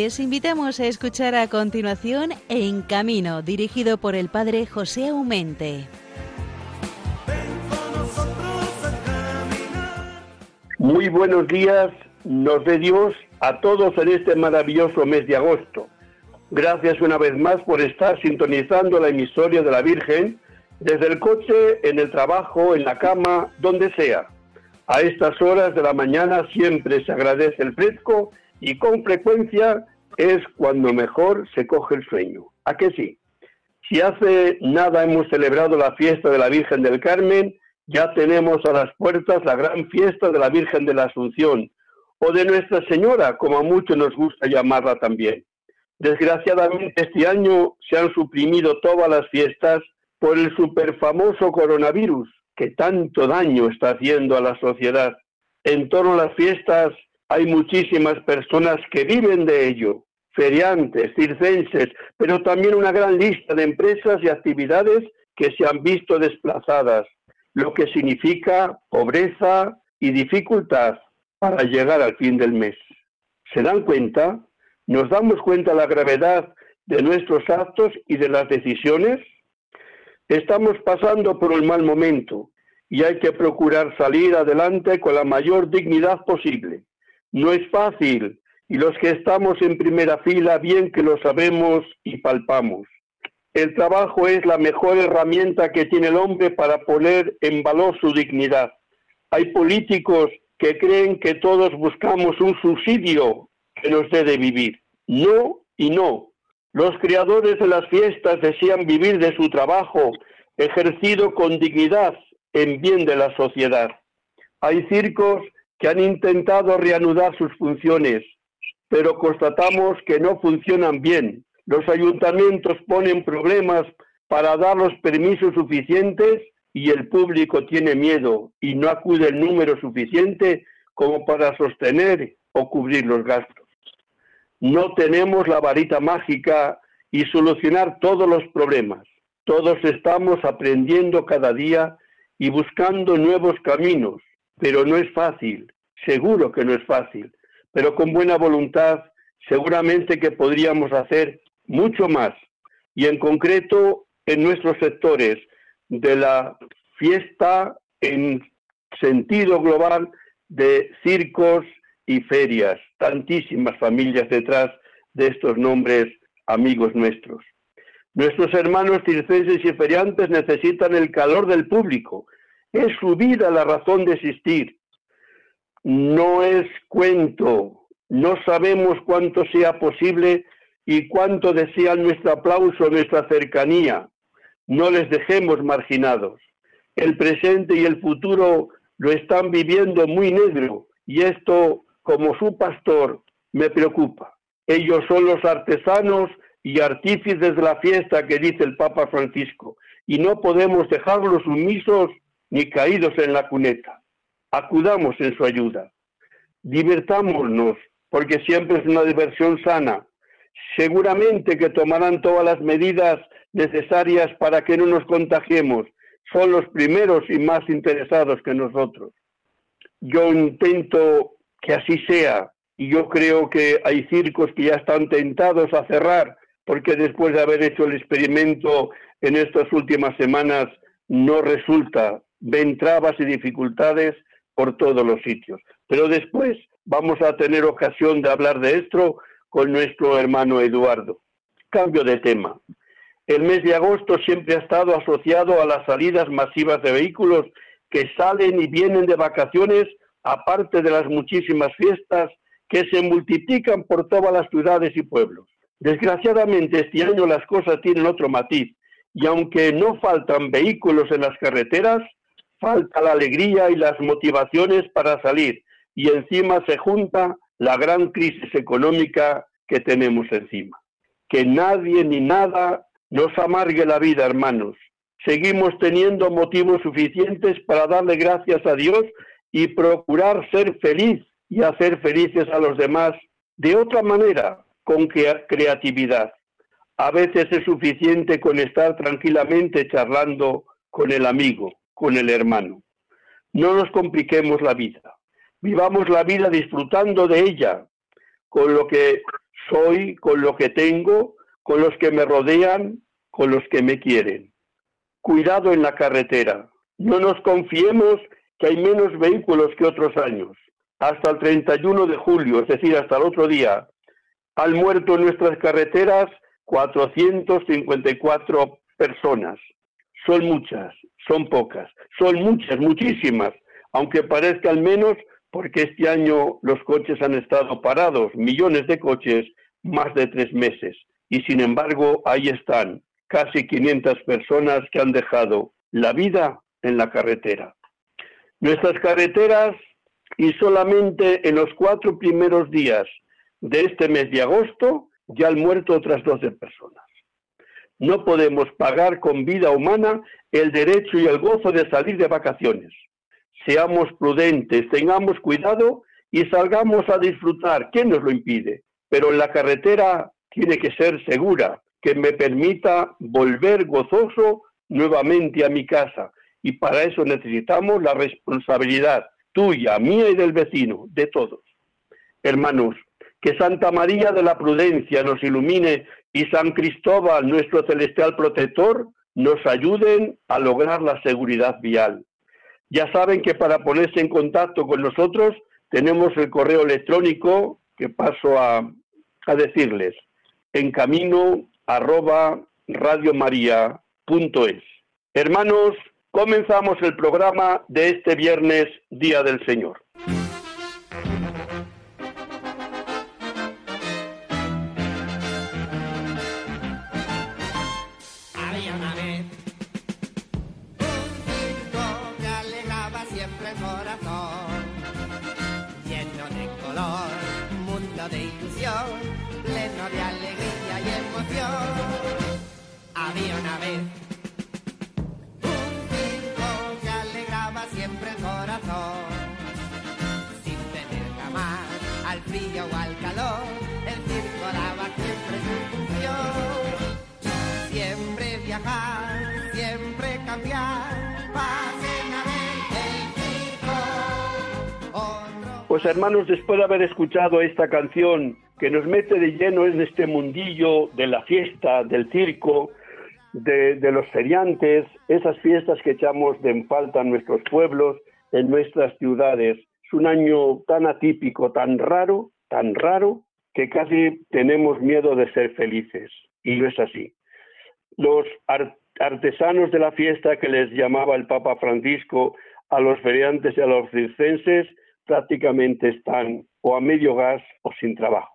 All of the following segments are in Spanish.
Les invitamos a escuchar a continuación En Camino, dirigido por el padre José Aumente. Muy buenos días, nos dé Dios a todos en este maravilloso mes de agosto. Gracias una vez más por estar sintonizando la emisoria de la Virgen desde el coche, en el trabajo, en la cama, donde sea. A estas horas de la mañana siempre se agradece el fresco y con frecuencia es cuando mejor se coge el sueño. ¿A qué sí? Si hace nada hemos celebrado la fiesta de la Virgen del Carmen, ya tenemos a las puertas la gran fiesta de la Virgen de la Asunción, o de Nuestra Señora, como a muchos nos gusta llamarla también. Desgraciadamente este año se han suprimido todas las fiestas por el superfamoso coronavirus, que tanto daño está haciendo a la sociedad. En torno a las fiestas hay muchísimas personas que viven de ello, feriantes, circenses, pero también una gran lista de empresas y actividades que se han visto desplazadas, lo que significa pobreza y dificultad para llegar al fin del mes. ¿Se dan cuenta? ¿Nos damos cuenta de la gravedad de nuestros actos y de las decisiones? Estamos pasando por un mal momento y hay que procurar salir adelante con la mayor dignidad posible. No es fácil y los que estamos en primera fila bien que lo sabemos y palpamos. El trabajo es la mejor herramienta que tiene el hombre para poner en valor su dignidad. Hay políticos que creen que todos buscamos un subsidio que nos dé de vivir. No y no. Los creadores de las fiestas desean vivir de su trabajo ejercido con dignidad en bien de la sociedad. Hay circos que han intentado reanudar sus funciones, pero constatamos que no funcionan bien. Los ayuntamientos ponen problemas para dar los permisos suficientes y el público tiene miedo y no acude el número suficiente como para sostener o cubrir los gastos. No tenemos la varita mágica y solucionar todos los problemas. Todos estamos aprendiendo cada día y buscando nuevos caminos, pero no es fácil, seguro que no es fácil, pero con buena voluntad seguramente que podríamos hacer mucho más y en concreto en nuestros sectores de la fiesta en sentido global de circos y ferias, tantísimas familias detrás de estos nombres amigos nuestros. Nuestros hermanos circenses y feriantes necesitan el calor del público. Es su vida la razón de existir. No es cuento. No sabemos cuánto sea posible y cuánto desean nuestro aplauso, nuestra cercanía. No les dejemos marginados. El presente y el futuro lo están viviendo muy negro y esto, como su pastor, me preocupa. Ellos son los artesanos y artífices de la fiesta que dice el Papa Francisco, y no podemos dejarlos sumisos ni caídos en la cuneta. Acudamos en su ayuda. Divertámonos, porque siempre es una diversión sana. Seguramente que tomarán todas las medidas necesarias para que no nos contagiemos. Son los primeros y más interesados que nosotros. Yo intento que así sea y yo creo que hay circos que ya están tentados a cerrar porque después de haber hecho el experimento en estas últimas semanas no resulta, ven trabas y dificultades por todos los sitios. Pero después vamos a tener ocasión de hablar de esto con nuestro hermano Eduardo. Cambio de tema. El mes de agosto siempre ha estado asociado a las salidas masivas de vehículos que salen y vienen de vacaciones, aparte de las muchísimas fiestas que se multiplican por todas las ciudades y pueblos. Desgraciadamente este año las cosas tienen otro matiz y aunque no faltan vehículos en las carreteras, falta la alegría y las motivaciones para salir y encima se junta la gran crisis económica que tenemos encima. Que nadie ni nada nos amargue la vida, hermanos. Seguimos teniendo motivos suficientes para darle gracias a Dios y procurar ser feliz y hacer felices a los demás de otra manera, con creatividad. A veces es suficiente con estar tranquilamente charlando con el amigo, con el hermano. No nos compliquemos la vida. Vivamos la vida disfrutando de ella, con lo que Soy con lo que tengo, con los que me rodean, con los que me quieren. Cuidado en la carretera. No nos confiemos que hay menos vehículos que otros años. Hasta el 31 de julio, es decir, hasta el otro día, han muerto en nuestras carreteras 454 personas. Son muchas, son pocas, son muchas, muchísimas, aunque parezca al menos porque este año los coches han estado parados, millones de coches, más de tres meses. Y sin embargo, ahí están, casi 500 personas que han dejado la vida en la carretera. Nuestras carreteras, y solamente en los cuatro primeros días de este mes de agosto, ya han muerto otras 12 personas. No podemos pagar con vida humana el derecho y el gozo de salir de vacaciones. Seamos prudentes, tengamos cuidado y salgamos a disfrutar. ¿Quién nos lo impide? Pero la carretera tiene que ser segura, que me permita volver gozoso nuevamente a mi casa. Y para eso necesitamos la responsabilidad tuya, mía y del vecino, de todos. Hermanos, que Santa María de la Prudencia nos ilumine y San Cristóbal, nuestro celestial protector, nos ayuden a lograr la seguridad vial. Ya saben que para ponerse en contacto con nosotros tenemos el correo electrónico que paso a, a decirles en camino arroba radiomaria.es. Hermanos, comenzamos el programa de este viernes, Día del Señor. Pues hermanos, después de haber escuchado esta canción que nos mete de lleno en este mundillo de la fiesta, del circo, de, los feriantes, esas fiestas que echamos de en falta en nuestros pueblos, en nuestras ciudades. Es un año tan atípico, tan raro, tan raro, que casi tenemos miedo de ser felices. Y no es así. Los artesanos de la fiesta que les llamaba el Papa Francisco a los feriantes y a los circenses prácticamente están o a medio gas o sin trabajo.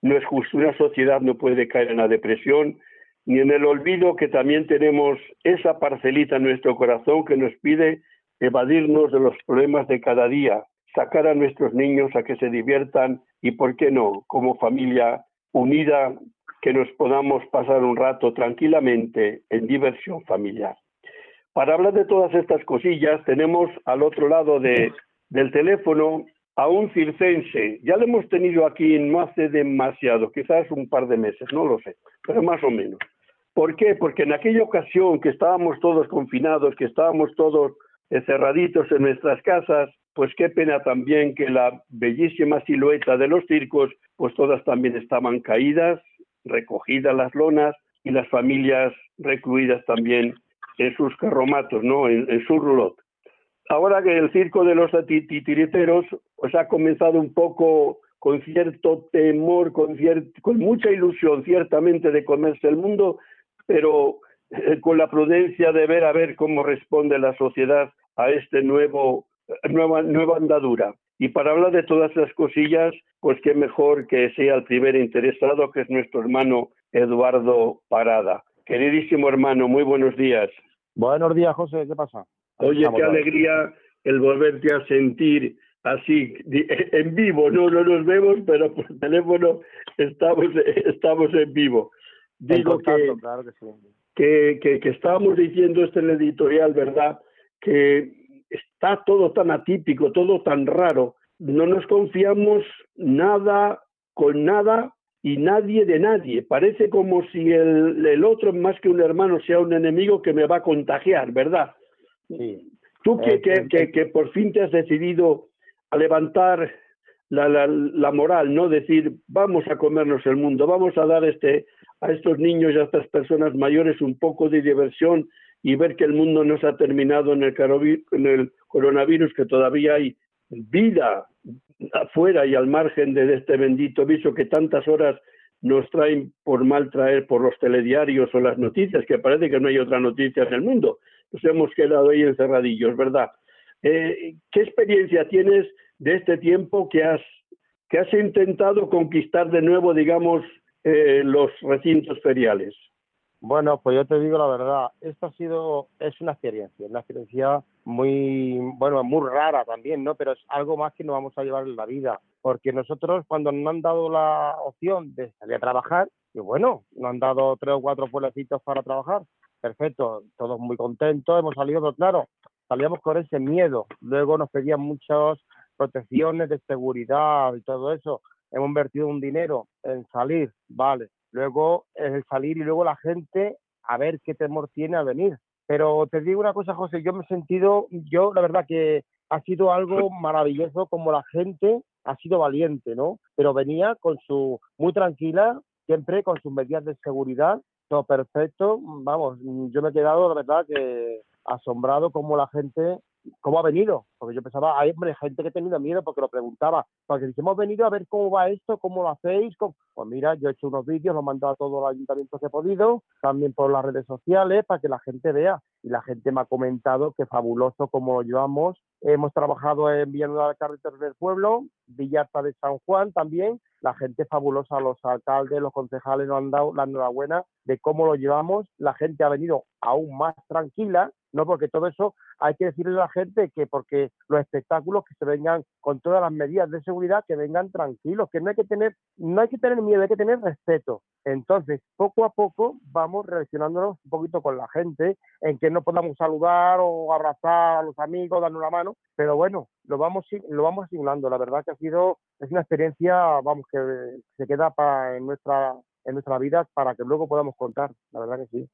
No es justo, una sociedad no puede caer en la depresión ni en el olvido que también tenemos esa parcelita en nuestro corazón que nos pide evadirnos de los problemas de cada día, sacar a nuestros niños a que se diviertan y, ¿por qué no?, como familia unida, que nos podamos pasar un rato tranquilamente en diversión familiar. Para hablar de todas estas cosillas, tenemos al otro lado de, del teléfono a un circense. Ya lo hemos tenido aquí no hace demasiado, quizás un par de meses, no lo sé, pero más o menos. ¿Por qué? Porque en aquella ocasión que estábamos todos confinados, que estábamos todos encerraditos en nuestras casas, pues qué pena también que la bellísima silueta de los circos, pues todas también estaban caídas, recogidas las lonas y las familias recluidas también en sus carromatos, ¿no? En, en su roulotte ahora que el circo de los titiriteros pues ha comenzado un poco con cierto temor, con, con mucha ilusión ciertamente de comerse el mundo, pero eh, con la prudencia de ver a ver cómo responde la sociedad a este nuevo nueva, nueva andadura. Y para hablar de todas las cosillas, pues qué mejor que sea el primer interesado, que es nuestro hermano Eduardo Parada. Queridísimo hermano, muy buenos días. Buenos días, José, ¿qué pasa? Oye, qué alegría el volverte a sentir así en vivo, no, no nos vemos, pero por teléfono estamos, estamos en vivo. Digo que, claro que, que, que, estábamos diciendo esto en el editorial, ¿verdad? Que está todo tan atípico, todo tan raro. No nos confiamos nada con nada y nadie de nadie. Parece como si el, el otro, más que un hermano, sea un enemigo que me va a contagiar, ¿verdad? Sí. Tú que, que, que, por fin te has decidido a levantar la, la, la, moral, ¿no? Decir, vamos a comernos el mundo, vamos a dar este, a estos niños y a estas personas mayores un poco de diversión y ver que el mundo no se ha terminado en el, en el coronavirus, que todavía hay vida afuera y al margen de este bendito viso que tantas horas nos traen por mal traer por los telediarios o las noticias, que parece que no hay otra noticia en el mundo. Nos hemos quedado ahí encerradillos, ¿verdad? Eh, ¿Qué experiencia tienes de este tiempo que has, que has intentado conquistar de nuevo, digamos, eh, los recintos feriales? Bueno, pues yo te digo la verdad, esto ha sido, es una experiencia, una experiencia muy, bueno, muy rara también, ¿no? Pero es algo más que nos vamos a llevar en la vida, porque nosotros cuando nos han dado la opción de salir a trabajar, y bueno, nos han dado tres o cuatro pueblecitos para trabajar, perfecto, todos muy contentos, hemos salido, pero claro, salíamos con ese miedo, luego nos pedían muchas protecciones de seguridad y todo eso, hemos invertido un dinero en salir, vale, luego el salir y luego la gente a ver qué temor tiene a venir. Pero te digo una cosa, José, yo me he sentido, yo la verdad que ha sido algo maravilloso como la gente ha sido valiente, ¿no? Pero venía con su, muy tranquila, siempre con sus medidas de seguridad, todo perfecto. Vamos, yo me he quedado, la verdad, que asombrado como la gente cómo ha venido, porque yo pensaba, hay gente que tenido miedo porque lo preguntaba, porque si hemos venido a ver cómo va esto, cómo lo hacéis, pues mira, yo he hecho unos vídeos, los he mandado a todos los ayuntamientos que he podido, también por las redes sociales, para que la gente vea, y la gente me ha comentado que fabuloso cómo lo llevamos, hemos trabajado en Villanueva de Carretera del Pueblo, Villarta de San Juan también, la gente fabulosa, los alcaldes, los concejales nos han dado la enhorabuena de cómo lo llevamos, la gente ha venido aún más tranquila, no porque todo eso hay que decirle a la gente que porque los espectáculos que se vengan con todas las medidas de seguridad que vengan tranquilos, que no hay que tener no hay que tener miedo, hay que tener respeto. Entonces, poco a poco vamos relacionándonos un poquito con la gente en que no podamos saludar o abrazar a los amigos, darnos la mano, pero bueno, lo vamos lo vamos asimilando. La verdad que ha sido es una experiencia, vamos que se queda para en nuestra en nuestra vida para que luego podamos contar, la verdad que sí.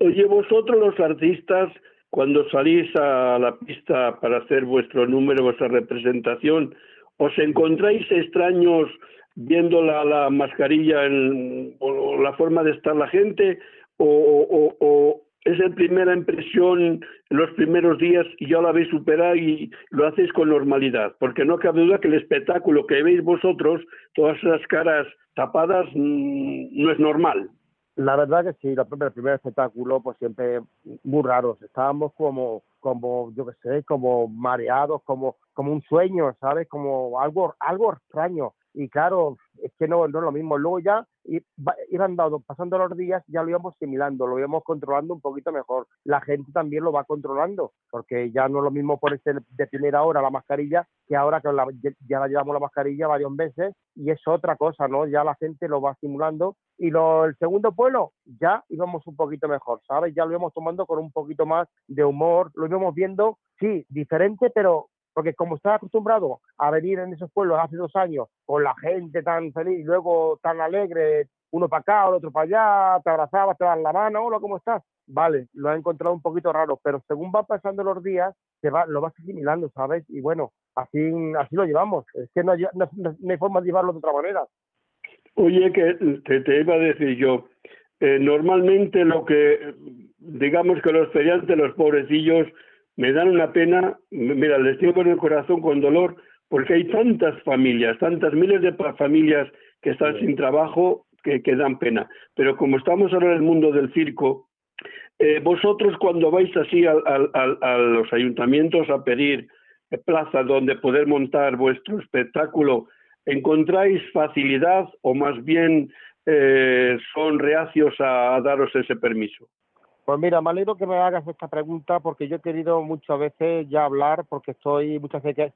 Oye, vosotros los artistas, cuando salís a la pista para hacer vuestro número, vuestra representación, ¿os encontráis extraños viendo la, mascarilla o la forma de estar la gente? ¿O, es la primera impresión los primeros días y ya lo habéis superado y lo hacéis con normalidad? Porque no cabe duda que el espectáculo que veis vosotros, todas esas caras tapadas, mm, no es normal. La verdad que sí, el primer espectáculo, pues siempre muy raros. Estábamos como, como yo qué sé, como mareados, como, como un sueño, ¿sabes? Como algo, algo extraño. Y claro, es que no, no es lo mismo. Luego ya iban dado, pasando los días, ya lo íbamos asimilando, lo íbamos controlando un poquito mejor. La gente también lo va controlando, porque ya no es lo mismo ponerse de primera hora la mascarilla que ahora que ya la llevamos la mascarilla varias veces y es otra cosa, ¿no? Ya la gente lo va asimilando. Y lo, el segundo pueblo, ya íbamos un poquito mejor, ¿sabes? Ya lo íbamos tomando con un poquito más de humor, lo íbamos viendo, sí, diferente, pero porque como estaba acostumbrado a venir en esos pueblos hace dos años con la gente tan feliz luego tan alegre, uno para acá, otro para allá, te abrazaba, te dan la mano, hola, ¿cómo estás? Vale, lo ha encontrado un poquito raro, pero según van pasando los días, se va, lo vas asimilando, ¿sabes? Y bueno, así, así lo llevamos. Es que no, hay forma de llevarlo de otra manera. Oye, que te, iba a decir yo, eh, normalmente lo que, digamos que los feriantes, los pobrecillos, me dan una pena, mira, les tengo en el corazón con dolor, porque hay tantas familias, tantas miles de familias que están sin trabajo que, dan pena. Pero como estamos ahora en el mundo del circo, eh, vosotros cuando vais así a, los ayuntamientos a pedir plazas donde poder montar vuestro espectáculo, ¿encontráis facilidad o más bien eh, son reacios a daros ese permiso? Pues mira, me alegro que me hagas esta pregunta porque yo he querido muchas veces ya hablar porque estoy muchas veces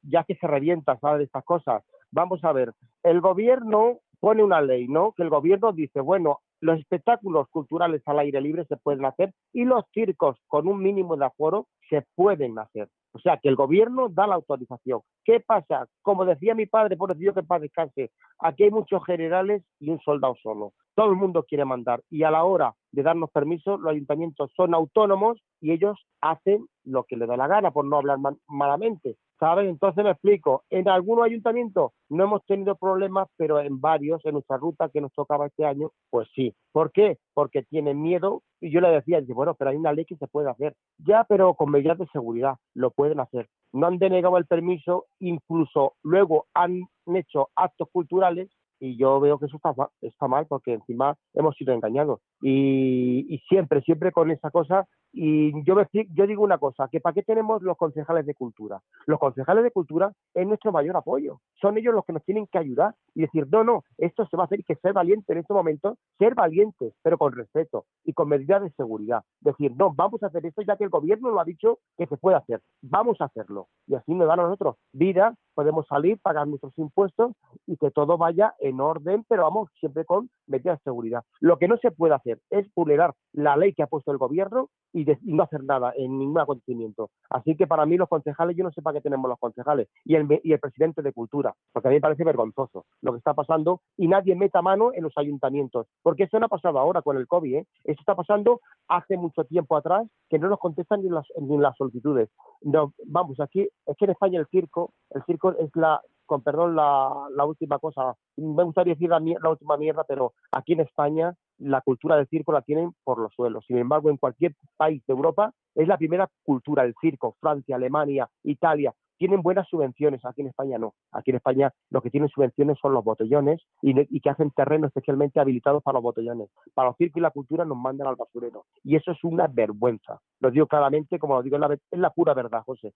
ya que se revienta, ¿sabes? De estas cosas. Vamos a ver, el gobierno pone una ley, ¿no? Que el gobierno dice, bueno, los espectáculos culturales al aire libre se pueden hacer y los circos con un mínimo de aforo se pueden hacer. O sea, que el gobierno da la autorización. ¿Qué pasa? Como decía mi padre, por decir que para descanse, aquí hay muchos generales y un soldado solo. Todo el mundo quiere mandar y a la hora de darnos permiso, los ayuntamientos son autónomos y ellos hacen lo que les da la gana, por no hablar malamente. ¿Sabes? Entonces me explico, en algunos ayuntamientos no hemos tenido problemas, pero en varios, en nuestra ruta que nos tocaba este año, pues sí. ¿Por qué? Porque tienen miedo. Y yo le decía, bueno, pero hay una ley que se puede hacer. Ya, pero con medidas de seguridad lo pueden hacer. No han denegado el permiso, incluso luego han hecho actos culturales y yo veo que eso está, está mal porque encima hemos sido engañados. Y, siempre, siempre con esa cosa y yo, yo digo una cosa, que ¿para qué tenemos los concejales de cultura? Los concejales de cultura es nuestro mayor apoyo. Son ellos los que nos tienen que ayudar y decir, no, no, esto se va a hacer y que ser valiente en este momento, ser valientes, pero con respeto y con medidas de seguridad. Decir, no, vamos a hacer esto ya que el gobierno lo ha dicho que se puede hacer. Vamos a hacerlo. Y así nos dan a nosotros vida, podemos salir, pagar nuestros impuestos y que todo vaya en orden, pero vamos siempre con medidas de seguridad. Lo que no se puede hacer es vulnerar la ley que ha puesto el gobierno y no hacer nada en ningún acontecimiento. Así que para mí los concejales, yo no sé para qué tenemos los concejales y el, y el presidente de cultura, porque a mí me parece vergonzoso lo que está pasando y nadie meta mano en los ayuntamientos, porque eso no ha pasado ahora con el COVID, ¿eh? eso está pasando hace mucho tiempo atrás que no nos contestan ni las, ni las solicitudes. No, vamos, aquí es que en España el circo, el circo es la, con perdón la, la última cosa, me gustaría decir la, la, última mierda, pero aquí en España la cultura del circo la tienen por los suelos. Sin embargo, en cualquier país de Europa es la primera cultura del circo. Francia, Alemania, Italia, tienen buenas subvenciones, aquí en España no. Aquí en España lo que tienen subvenciones son los botellones y, que hacen terrenos especialmente habilitados para los botellones. Para los circos y la cultura nos mandan al basurero. Y eso es una vergüenza. Lo digo claramente, como lo digo, es la, es la pura verdad, José.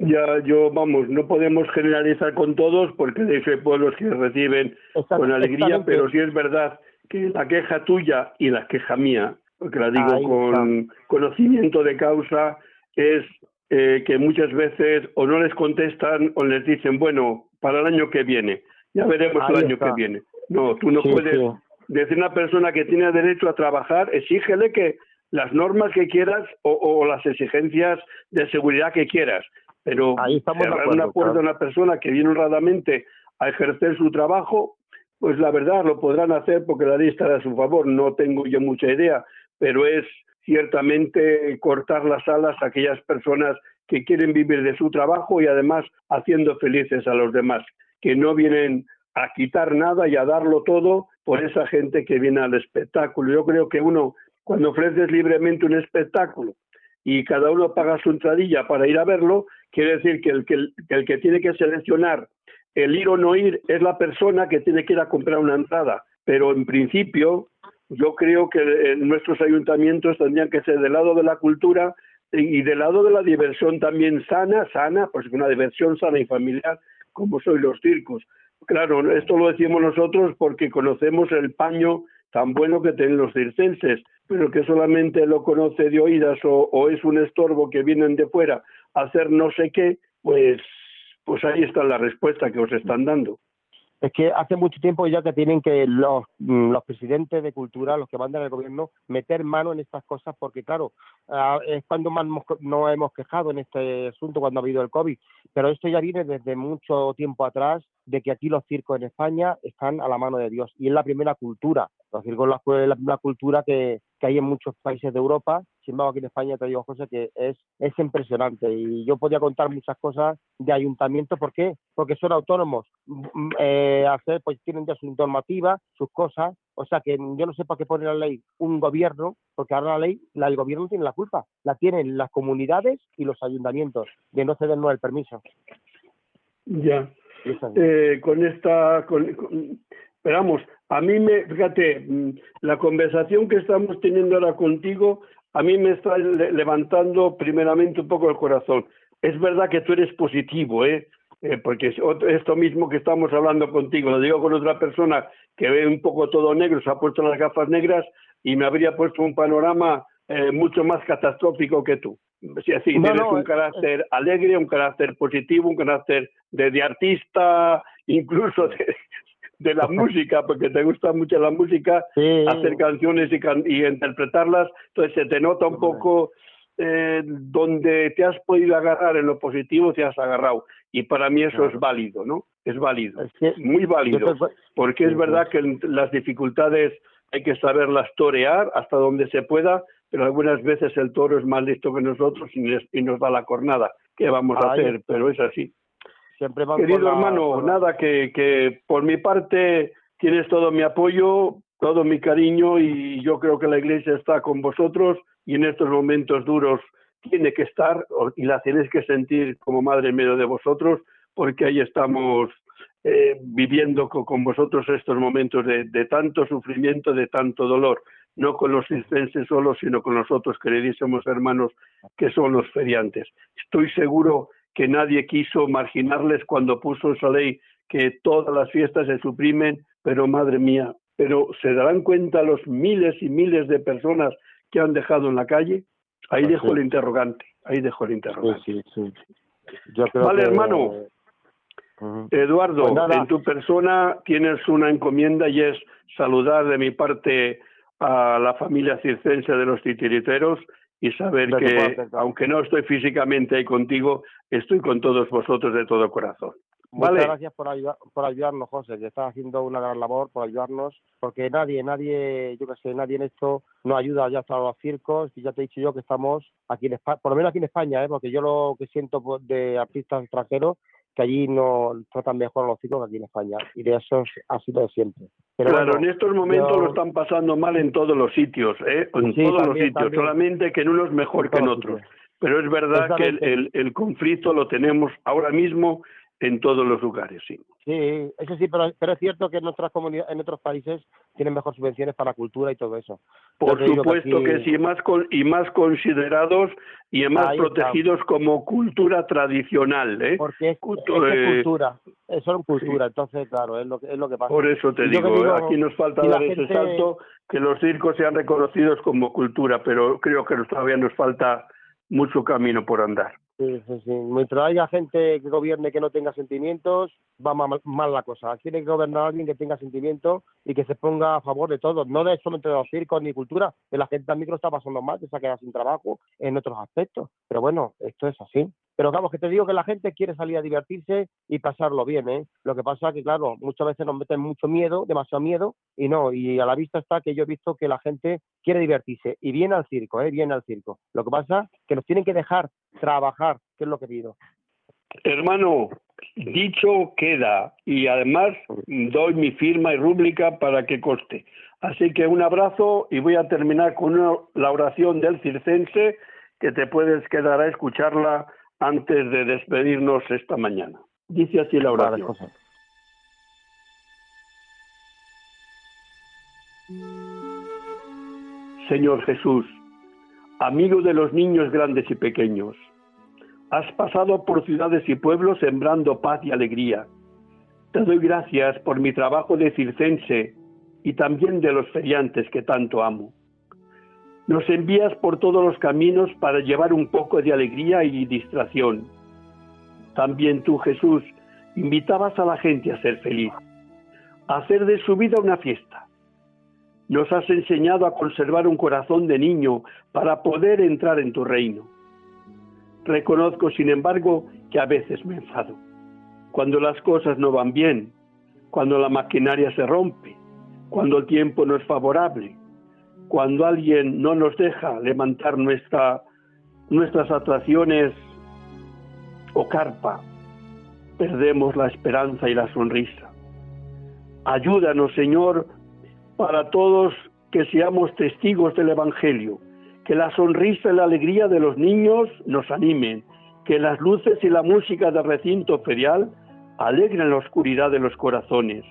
Ya, yo, vamos, no podemos generalizar con todos porque de hecho hay pueblos que reciben con alegría, pero sí es verdad que la queja tuya y la queja mía, porque la digo con conocimiento de causa, es eh, que muchas veces o no les contestan o les dicen, bueno, para el año que viene, ya veremos el año que viene. No, tú no puedes decir a una persona que tiene derecho a trabajar, exígele que las normas que quieras o, o las exigencias de seguridad que quieras, pero Ahí cerrar un acuerdo a una persona que viene honradamente a ejercer su trabajo, pues la verdad lo podrán hacer porque la ley estará a su favor. No tengo yo mucha idea, pero es ciertamente cortar las alas a aquellas personas que quieren vivir de su trabajo y además haciendo felices a los demás, que no vienen a quitar nada y a darlo todo por esa gente que viene al espectáculo. Yo creo que uno, cuando ofreces libremente un espectáculo y cada uno paga su entradilla para ir a verlo, quiere decir que el que, el que tiene que seleccionar el ir o no ir es la persona que tiene que ir a comprar una entrada. Pero en principio, yo creo que nuestros ayuntamientos tendrían que ser del lado de la cultura y del lado de la diversión también sana, sana, pues una diversión sana y familiar, como soy los circos. Claro, esto lo decimos nosotros porque conocemos el paño tan bueno que tienen los circenses, pero que solamente lo conoce de oídas o, es un estorbo que vienen de fuera hacer no sé qué, pues, pues ahí está la respuesta que os están dando. Es que hace mucho tiempo ya que tienen que los, mm, los presidentes de cultura, los que mandan el gobierno, meter mano en estas cosas, porque claro, ah, es cuando más nos hemos quejado en este asunto, cuando ha habido el COVID, pero esto ya viene desde mucho tiempo atrás, de que aquí los circos en España están a la mano de Dios, y es la primera cultura los circos es la misma cultura que, hay en muchos países de Europa. Sin embargo, aquí en España te digo, José, que es, es impresionante. Y yo podría contar muchas cosas de ayuntamientos. ¿Por qué? Porque son autónomos. Mm, eh, hacer, pues tienen ya su normativa, sus cosas. O sea que yo no sé para qué pone la ley un gobierno, porque ahora la ley, la, el gobierno tiene la culpa. La tienen las comunidades y los ayuntamientos de no cedernos el permiso. Ya. Eh, con esta, Esperamos, a mí me, fíjate, mm, la conversación que estamos teniendo ahora contigo, a mí me está levantando primeramente un poco el corazón. Es verdad que tú eres positivo, ¿eh? eh porque esto mismo que estamos hablando contigo, lo digo con otra persona que ve un poco todo negro, se ha puesto las gafas negras y me habría puesto un panorama eh, mucho más catastrófico que tú. Sí, así, tienes un carácter alegre, un carácter positivo, un carácter de, de artista, incluso de, de la música, porque te gusta mucho la música, hacer canciones y, interpretarlas, entonces se te nota un poco eh, donde te has podido agarrar en lo positivo, te has agarrado. Y para mí eso es válido, ¿no? Es válido, es muy válido, porque es verdad que las dificultades hay que saberlas torear hasta donde se pueda, pero algunas veces el toro es más listo que nosotros y nos da la cornada ¿Qué vamos a hacer? Pero es así. Siempre Querido hermano, nada, que, que por mi parte tienes todo mi apoyo, todo mi cariño y yo creo que la iglesia está con vosotros y en estos momentos duros tiene que estar y la tenéis que sentir como madre en medio de vosotros porque ahí estamos eh, viviendo con, vosotros estos momentos de, de, tanto sufrimiento, de tanto dolor, no con los circenses solos, sino con los otros queridísimos hermanos que son los feriantes. Estoy seguro que nadie quiso marginarles cuando puso esa ley que todas las fiestas se suprimen, pero madre mía, pero se darán cuenta los miles y miles de personas que han dejado en la calle. Ahí dejo el interrogante, ahí dejo el interrogante. vale, hermano. Eduardo, pues en tu persona tienes una encomienda y es saludar de mi parte a la familia circense de los titiriteros y saber que, aunque no estoy físicamente ahí contigo, estoy con todos vosotros de todo corazón. Muchas gracias por, por ayudarnos, José, que estás haciendo una gran labor por ayudarnos, porque nadie, nadie, yo que sé, nadie en esto nos ayuda ya hasta los circos, y ya te he dicho yo que estamos aquí en España, por lo menos aquí en España, ¿eh? porque yo lo que siento de artistas extranjeros, que allí no tratan mejor a los circos que aquí en España, y de eso ha sido siempre. Pero claro, en estos momentos lo están pasando mal en todos los sitios, ¿eh? en todos los sitios, solamente que en unos mejor que en otros. Pero es verdad que el, el conflicto lo tenemos ahora mismo en todos los lugares, sí. Sí, eso sí, pero, pero es cierto que en otras comunidades, en otros países tienen mejor subvenciones para la cultura y todo eso. Por supuesto que, sí, más y más considerados y más protegidos como cultura tradicional, ¿eh? Porque es, cultura, es solo cultura, entonces claro, es lo, es lo que pasa. Por eso te digo, aquí nos falta dar ese salto, que los circos sean reconocidos como cultura, pero creo que todavía nos falta mucho camino por andar. Sí, sí. Mientras haya gente que gobierne que no tenga sentimientos, va mal, la cosa. Tiene que gobernar alguien que tenga sentimientos y que se ponga a favor de todos, no de solamente de los circos ni cultura, que la gente también lo está pasando mal, que se ha quedado sin trabajo en otros aspectos. Pero bueno, esto es así. Pero vamos, que te digo que la gente quiere salir a divertirse y pasarlo bien, ¿eh? Lo que pasa es que, claro, muchas veces nos meten mucho miedo, demasiado miedo, y no, y a la vista está que yo he visto que la gente quiere divertirse y viene al circo, ¿eh? Viene al circo. Lo que pasa es que nos tienen que dejar trabajar, que es lo que pido. Hermano, dicho queda y además doy mi firma y rúbrica para que coste. Así que un abrazo y voy a terminar con la oración del circense que te puedes quedar a escucharla antes de despedirnos esta mañana. Dice así la oración. Señor Jesús, amigo de los niños grandes y pequeños, has pasado por ciudades y pueblos sembrando paz y alegría. Te doy gracias por mi trabajo de circense y también de los feriantes que tanto amo. Nos envías por todos los caminos para llevar un poco de alegría y distracción. También tú, Jesús, invitabas a la gente a ser feliz, a hacer de su vida una fiesta. Nos has enseñado a conservar un corazón de niño para poder entrar en tu reino. Reconozco, sin embargo, que a veces me enfado. Cuando las cosas no van bien, cuando la maquinaria se rompe, cuando el tiempo no es favorable, cuando alguien no nos deja levantar nuestra, nuestras atracciones o carpa, perdemos la esperanza y la sonrisa. Ayúdanos, Señor, para todos que seamos testigos del Evangelio, que la sonrisa y la alegría de los niños nos animen, que las luces y la música del recinto ferial alegren la oscuridad de los corazones.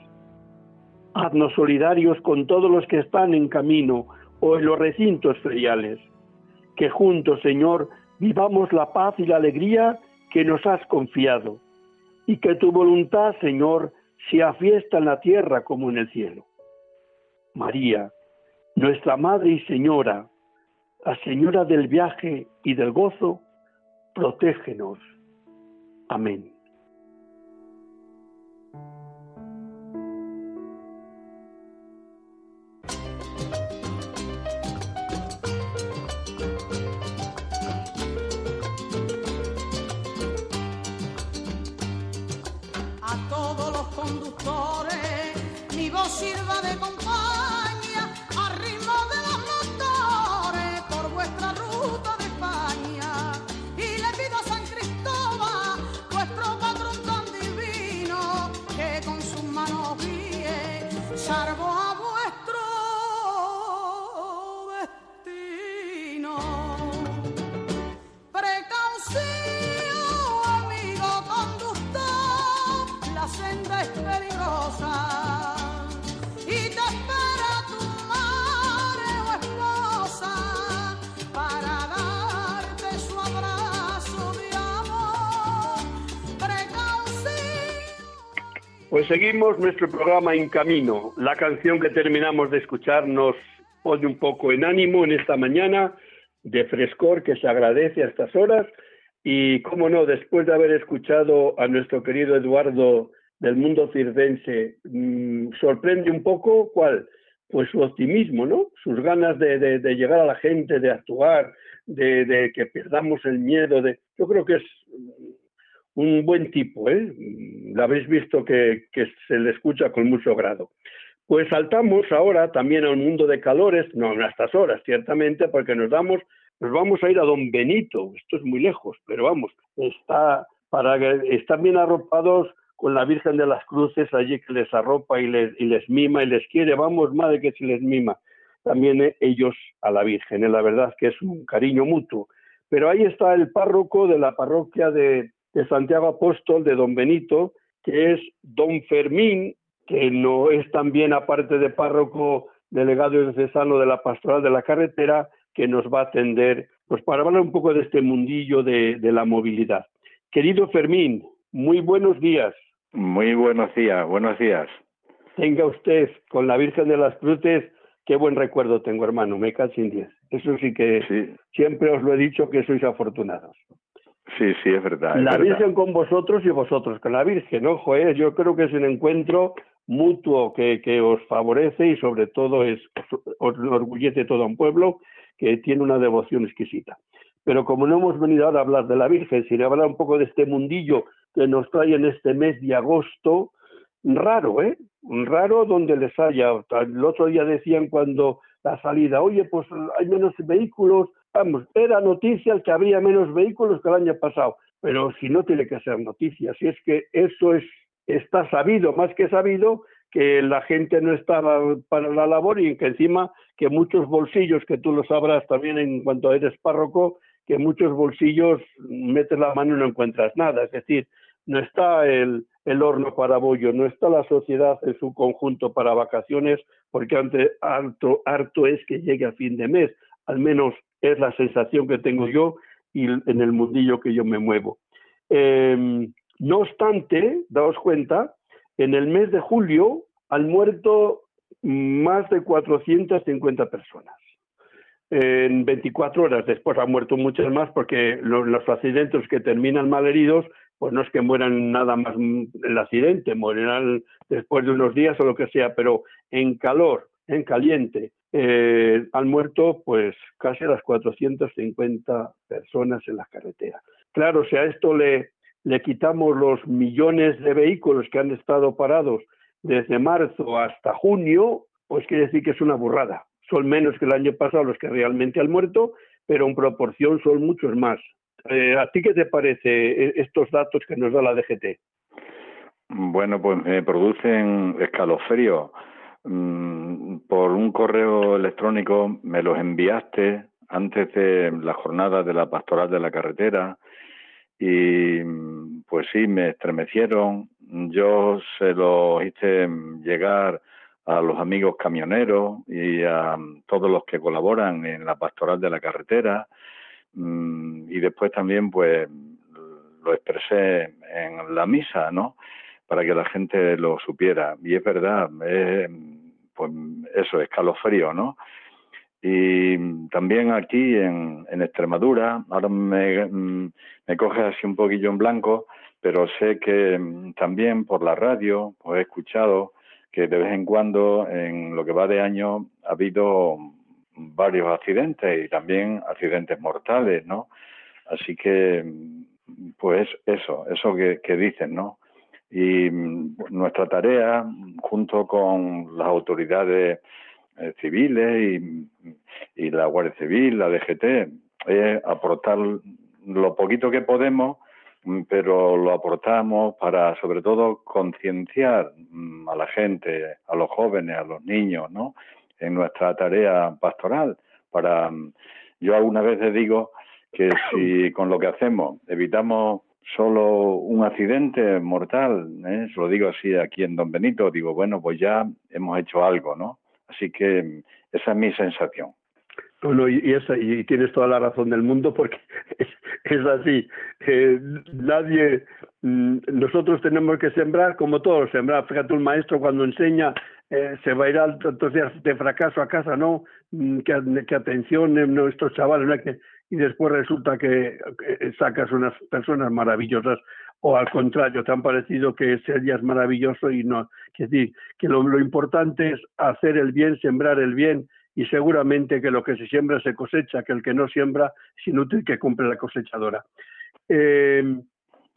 Haznos solidarios con todos los que están en camino o en los recintos feriales. Que juntos, Señor, vivamos la paz y la alegría que nos has confiado, y que tu voluntad, Señor, sea fiesta en la tierra como en el cielo. María, nuestra Madre y Señora, la Señora del viaje y del gozo, protégenos. Amén. por vuestra ruta de España y le pido a Seguimos nuestro programa En Camino. La canción que terminamos de escuchar nos pone un poco en ánimo en esta mañana de frescor que se agradece a estas horas. Y cómo no, después de haber escuchado a nuestro querido Eduardo del mundo circense, mm, sorprende un poco cuál, pues su optimismo, ¿no? Sus ganas de, llegar a la gente, de actuar, de, de, que perdamos el miedo. De... Yo creo que es un buen tipo, ¿eh? Lo habéis visto que, se le escucha con mucho grado. Pues saltamos ahora también a un mundo de calores, no en estas horas, ciertamente, porque nos damos, nos vamos a ir a Don Benito, esto es muy lejos, pero vamos, está para están bien arropados con la Virgen de las Cruces allí que les arropa y les, y les mima y les quiere, vamos, madre que si les mima, también eh, ellos a la Virgen, ¿eh? la verdad que es un cariño mutuo. Pero ahí está el párroco de la parroquia de, de Santiago Apóstol de Don Benito, que es Don Fermín, que no es también, aparte de párroco delegado diocesano de la pastoral de la carretera, que nos va a atender, pues para hablar un poco de este mundillo de, de la movilidad. Querido Fermín, muy buenos días. Muy buenos días, buenos días. Tenga usted con la Virgen de las Cruces, qué buen recuerdo tengo, hermano, me cae sin diez. Eso sí que siempre os lo he dicho que sois afortunados. Sí, sí, es verdad. la Virgen con vosotros y vosotros con la Virgen. Ojo, ¿eh? yo creo que es un encuentro mutuo que, que os favorece y sobre todo es, os orgullece todo un pueblo que tiene una devoción exquisita. Pero como no hemos venido ahora a hablar de la Virgen, sino a hablar un poco de este mundillo que nos trae en este mes de agosto, raro, ¿eh? Raro donde les haya. El otro día decían cuando la salida, oye, pues hay menos vehículos, Vamos, era noticia que había menos vehículos que el año pasado, pero si no tiene que ser noticia, si es que eso es está sabido, más que sabido, que la gente no estaba para la labor y que encima que muchos bolsillos, que tú lo sabrás también en cuanto eres párroco, que muchos bolsillos metes la mano y no encuentras nada, es decir, no está el, el horno para bollo, no está la sociedad en su conjunto para vacaciones, porque ante, harto, harto es que llegue a fin de mes, al menos es la sensación que tengo yo y en el mundillo que yo me muevo. Em, no obstante, daos cuenta, en el mes de julio han muerto más de 450 personas. En 24 horas después han muerto muchas más porque los, accidentes que terminan mal heridos, pues no es que mueran nada más el accidente, morirán después de unos días o lo que sea, pero en calor, en caliente, eh, han muerto pues casi las 450 personas en las carreteras. Claro, si a esto le, quitamos los millones de vehículos que han estado parados desde marzo hasta junio, pues quiere decir que es una burrada. Son menos que el año pasado los que realmente han muerto, pero en proporción son muchos más. Eh, ¿A ti qué te parece eh, estos datos que nos da la DGT? Bueno, pues me producen escalofrío Mm, por un correo electrónico me los enviaste antes de la jornada de la pastoral de la carretera y pues sí, me estremecieron. Yo se los hice llegar a los amigos camioneros y a todos los que colaboran en la pastoral de la carretera mm, y después también pues lo expresé en la misa, ¿no? para que la gente lo supiera. Y es verdad, pues eso, escalofrío, ¿no? Y también aquí en, Extremadura, ahora me, me coge así un poquillo en blanco, pero sé que también por la radio pues he escuchado que de vez en cuando en lo que va de año ha habido varios accidentes y también accidentes mortales, ¿no? Así que, pues eso, eso que dicen, ¿no? Y mm, nuestra tarea, junto con las autoridades eh, civiles y, la Guardia Civil, la DGT, es aportar lo poquito que podemos mm, pero lo aportamos para, sobre todo, concienciar mm, a la gente, a los jóvenes, a los niños, ¿no? En nuestra tarea pastoral. Para, yo alguna vez les digo que si con lo que hacemos evitamos solo un accidente mortal, ¿eh? se lo digo así aquí en Don Benito, digo, bueno, pues ya hemos hecho algo, ¿no? Así que esa es mi sensación. Bueno, y, esa, y tienes toda la razón del mundo porque es, así. Eh, nadie, mm, nosotros tenemos que sembrar como todos, sembrar. Fíjate, un maestro cuando enseña eh, se va a ir entonces de fracaso a casa, ¿no? Mm, que, que atención, nuestros chavales, ¿no? Y después resulta que, sacas unas personas maravillosas o al contrario, te han parecido que serías maravilloso y no. Que, decir, que lo, importante es hacer el bien, sembrar el bien y seguramente que lo que se siembra se cosecha, que el que no siembra es inútil que cumple la cosechadora. Eh,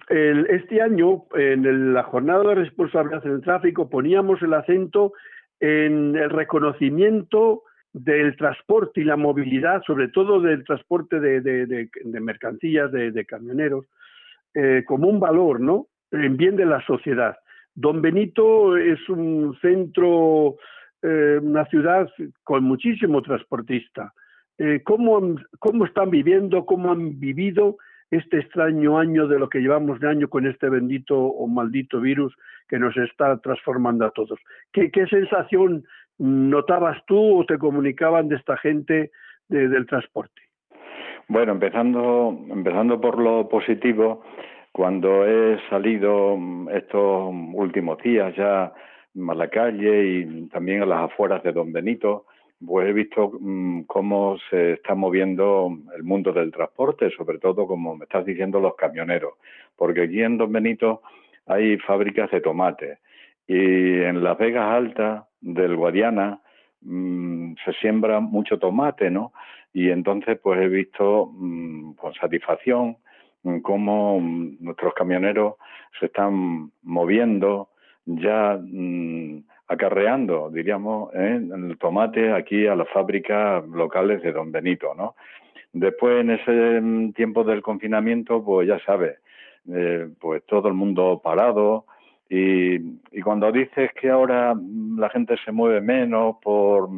este año, en la jornada de responsabilidad en el tráfico, poníamos el acento en el reconocimiento del transporte y la movilidad, sobre todo del transporte de, mercancías, de, camioneros, eh, como un valor, ¿no? En bien de la sociedad. Don Benito es un centro, eh, una ciudad con muchísimo transportista. Eh, ¿cómo, ¿Cómo están viviendo, cómo han vivido este extraño año de lo que llevamos de año con este bendito o maldito virus que nos está transformando a todos? ¿Qué, qué sensación notabas tú o te comunicaban de esta gente del transporte? Bueno, empezando, empezando por lo positivo, cuando he salido estos últimos días ya a la calle y también a las afueras de Don Benito, pues he visto mm, cómo se está moviendo el mundo del transporte, sobre todo, como me estás diciendo, los camioneros, porque aquí en Don Benito hay fábricas de tomate y en Las Vegas Altas del Guadiana mm, se siembra mucho tomate, ¿no? Y entonces pues he visto mm, con satisfacción mm, cómo nuestros camioneros se están moviendo ya acarreando, diríamos, ¿eh? el tomate aquí a las fábricas locales de Don Benito, ¿no? Después, en ese tiempo del confinamiento, pues ya sabes, eh, pues todo el mundo parado, y, cuando dices que ahora la gente se mueve menos por,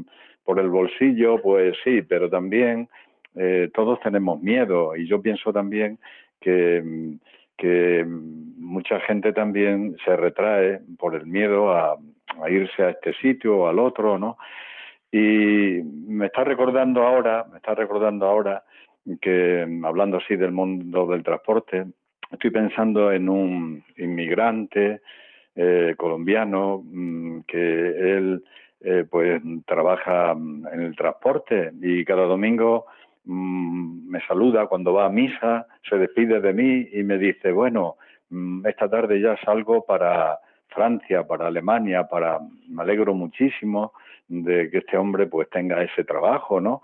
por el bolsillo, pues sí, pero también eh, todos tenemos miedo y yo pienso también que, que mucha gente también se retrae por el miedo a, irse a este sitio o al otro, ¿no? Y me está recordando ahora, me está recordando ahora que hablando así del mundo del transporte, estoy pensando en un inmigrante eh, colombiano mm, que él eh, pues trabaja en el transporte y cada domingo mm, me saluda cuando va a misa, se despide de mí y me dice, bueno, mm, esta tarde ya salgo para Francia, para Alemania, para me alegro muchísimo de que este hombre pues tenga ese trabajo, ¿no?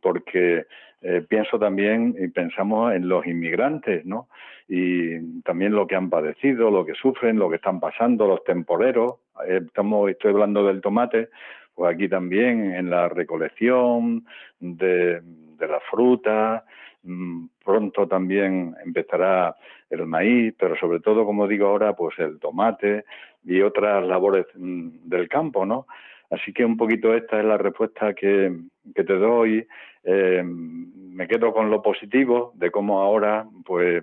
Porque eh, pienso también y pensamos en los inmigrantes, ¿no? Y también lo que han padecido, lo que sufren, lo que están pasando, los temporeros. Eh, estamos, estoy hablando del tomate, pues aquí también en la recolección de, de la fruta, mm, pronto también empezará el maíz, pero sobre todo, como digo ahora, pues el tomate y otras labores mm, del campo, ¿no? Así que un poquito esta es la respuesta que, te doy. Eh, me quedo con lo positivo de cómo ahora pues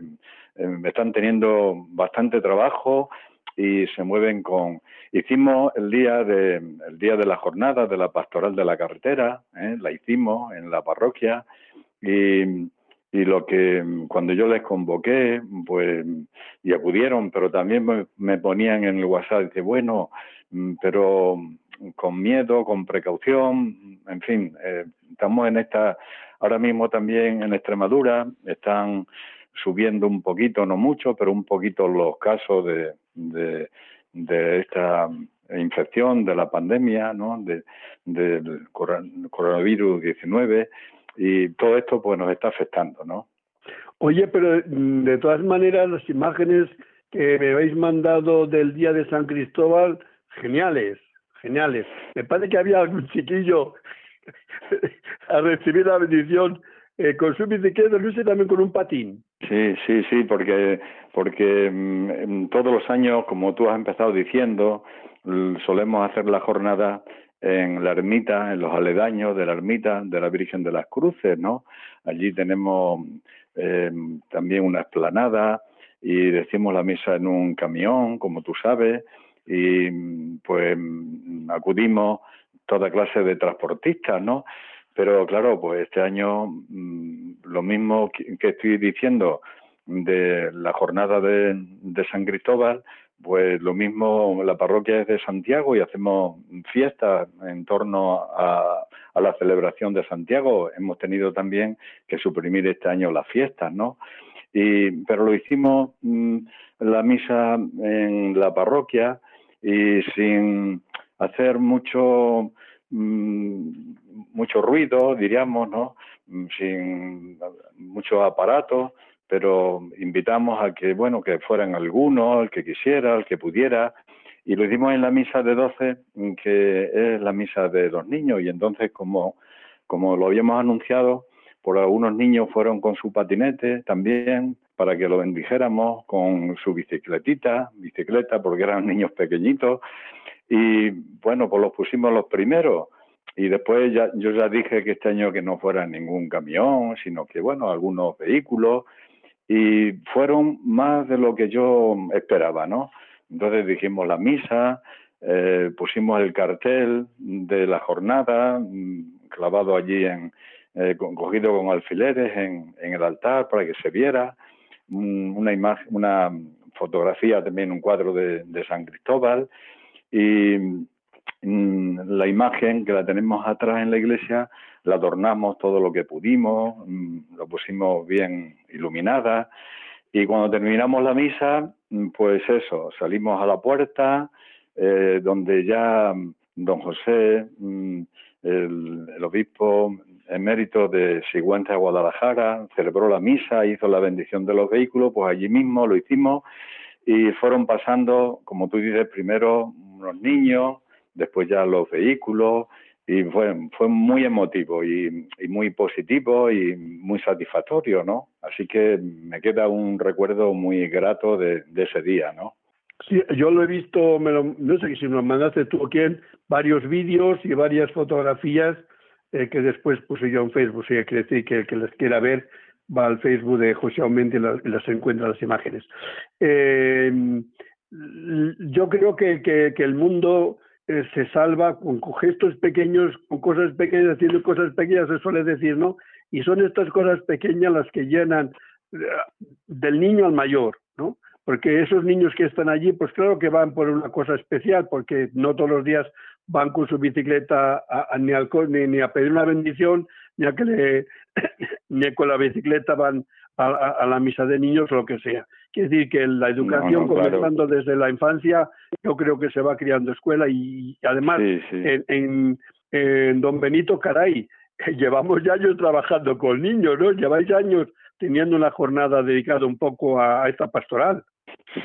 eh, están teniendo bastante trabajo y se mueven con hicimos el día de el día de la jornada de la pastoral de la carretera ¿eh? la hicimos en la parroquia y, y lo que cuando yo les convoqué pues y acudieron pero también me, me ponían en el WhatsApp dice bueno mm, pero con miedo, con precaución, en fin, eh, estamos en esta, ahora mismo también en Extremadura, están subiendo un poquito, no mucho, pero un poquito los casos de, de, esta infección, de la pandemia, ¿no? De, del coronavirus 19 y todo esto pues nos está afectando, ¿no? Oye, pero mm, de todas maneras las imágenes que me habéis mandado del día de San Cristóbal, geniales geniales. Me parece que había algún chiquillo a recibir la bendición eh, con su bicicleta, sé también con un patín. Sí, sí, sí, porque, porque mm, todos los años, como tú has empezado diciendo, solemos hacer la jornada en la ermita, en los aledaños de la ermita de la Virgen de las Cruces, ¿no? Allí tenemos eh, también una explanada y decimos la misa en un camión, como tú sabes, y pues acudimos toda clase de transportistas, ¿no? Pero claro, pues este año mm, lo mismo que estoy diciendo de la jornada de, San Cristóbal, pues lo mismo, la parroquia es de Santiago y hacemos fiestas en torno a, la celebración de Santiago. Hemos tenido también que suprimir este año las fiestas, ¿no? Y, pero lo hicimos mm, la misa en la parroquia y sin hacer mucho mm, mucho ruido, diríamos, ¿no? Mm, sin muchos aparatos, pero invitamos a que, bueno, que fueran algunos, el que quisiera, el que pudiera, y lo hicimos en la misa de 12, que es la misa de los niños, y entonces como, como lo habíamos anunciado, por algunos niños fueron con su patinete también, para que lo bendijéramos con su bicicletita, bicicleta, porque eran niños pequeñitos, y bueno, pues los pusimos los primeros, y después ya, yo ya dije que este año que no fuera ningún camión, sino que, bueno, algunos vehículos, y fueron más de lo que yo esperaba, ¿no? Entonces dijimos la misa, eh, pusimos el cartel de la jornada mm, clavado allí en eh, cogido con alfileres en, en, el altar para que se viera una imagen, una fotografía también un cuadro de, San Cristóbal. Y mm, la imagen que la tenemos atrás en la iglesia la adornamos todo lo que pudimos, mm, lo pusimos bien iluminada. Y cuando terminamos la misa, mm, pues eso, salimos a la puerta eh, donde ya don José, el, obispo emérito de Sigüenza de Guadalajara, celebró la misa, hizo la bendición de los vehículos, pues allí mismo lo hicimos y fueron pasando, como tú dices, primero unos niños, después ya los vehículos y fue, fue muy emotivo y, muy positivo y muy satisfactorio, ¿no? Así que me queda un recuerdo muy grato de, ese día, ¿no? Sí, yo lo he visto, me lo, no sé si lo mandaste tú o quién, varios vídeos y varias fotografías eh, que después puse yo en Facebook, o sea, que decir que el que les quiera ver va al Facebook de José Aumente y, las encuentra las imágenes. Eh, yo creo que, que, que el mundo eh, se salva con, gestos pequeños, con cosas pequeñas, haciendo cosas pequeñas, se suele decir, ¿no? Y son estas cosas pequeñas las que llenan eh, del niño al mayor, ¿no? Porque esos niños que están allí, pues claro que van por una cosa especial, porque no todos los días van con su bicicleta ni, al, ni, ni, a pedir una bendición, ni a que le, ni con la bicicleta van a, la misa de niños lo que sea. Quiere decir que la educación, comenzando desde la infancia, yo creo que se va criando escuela y, además En, Don Benito Caray, llevamos ya años trabajando con niños, ¿no? Lleváis años teniendo una jornada dedicada un poco a, esta pastoral.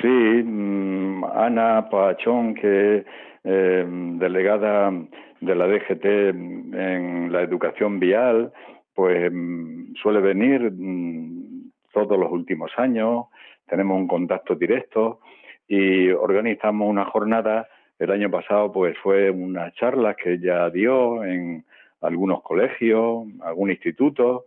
Sí, mm, Ana Pachón, que eh, delegada de la DGT en la educación vial, pues mm, suele venir mm, todos los últimos años, tenemos un contacto directo y organizamos una jornada. El año pasado pues fue una charla que ella dio en algunos colegios, algún instituto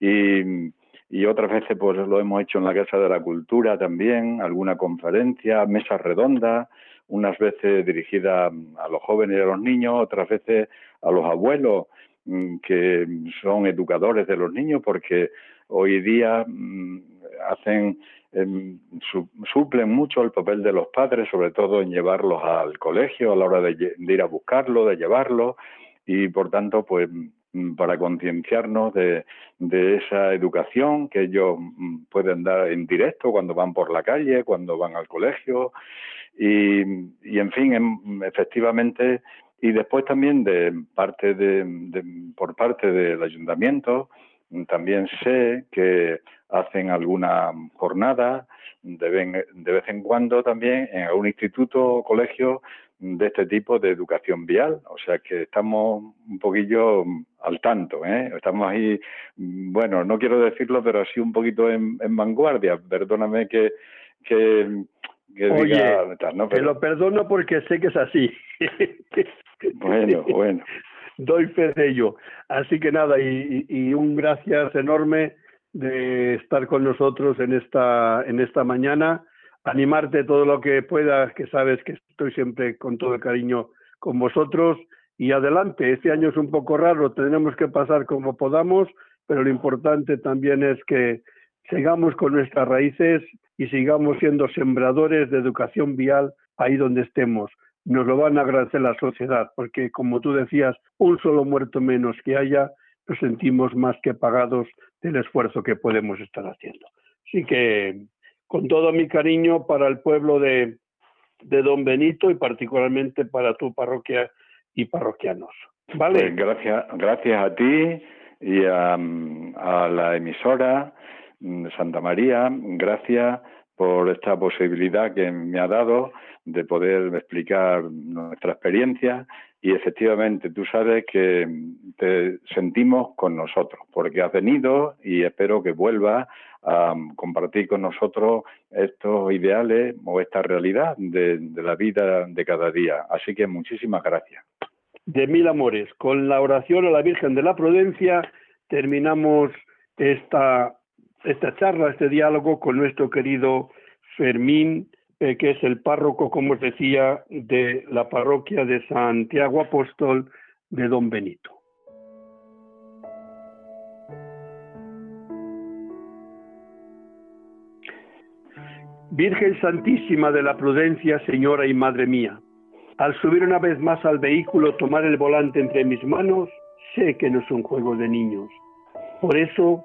y, y otras veces pues lo hemos hecho en la Casa de la Cultura también, alguna conferencia, mesas redondas, unas veces dirigidas a los jóvenes y a los niños, otras veces a los abuelos Mm, que son educadores de los niños porque hoy día mm, hacen em, suplen mucho el papel de los padres, sobre todo en llevarlos al colegio a la hora de, ir a buscarlo, de llevarlo y por tanto pues mm, para concienciarnos de, de, esa educación que ellos pueden dar en directo cuando van por la calle, cuando van al colegio y, y en fin, em, efectivamente y después también de parte de, por parte del ayuntamiento también sé que hacen alguna jornada de, de vez en cuando también en algún instituto o colegio de este tipo de educación vial. O sea que estamos un poquillo al tanto, ¿eh? Estamos ahí, bueno, no quiero decirlo, pero así un poquito en, vanguardia. Perdóname que, que, diga, ¿no? Te lo perdono porque sé que es así. bueno, bueno. Doy fe de ello. Así que nada, y, y un gracias enorme de estar con nosotros en esta, en esta mañana animarte todo lo que puedas, que sabes que estoy siempre con todo el cariño con vosotros y adelante. Este año es un poco raro, tenemos que pasar como podamos, pero lo importante también es que sigamos con nuestras raíces y sigamos siendo sembradores de educación vial ahí donde estemos. Nos lo van a agradecer la sociedad, porque como tú decías, un solo muerto menos que haya, nos sentimos más que pagados del esfuerzo que podemos estar haciendo. Así que con todo mi cariño para el pueblo de, Don Benito y particularmente para tu parroquia y parroquianos. ¿Vale? Pues gracias, a ti y a, la emisora de Santa María. Gracias por esta posibilidad que me ha dado de poder explicar nuestra experiencia y efectivamente tú sabes que te sentimos con nosotros porque has venido y espero que vuelvas a compartir con nosotros estos ideales o esta realidad de, la vida de cada día. Así que muchísimas gracias. De mil amores. Con la oración a la Virgen de la Prudencia terminamos esta, esta charla, este diálogo con nuestro querido Fermín, eh, que es el párroco, como os decía, de la parroquia de Santiago Apóstol de Don Benito. Virgen Santísima de la Prudencia, Señora y Madre mía, al subir una vez más al vehículo, tomar el volante entre mis manos, sé que no es un juego de niños. Por eso,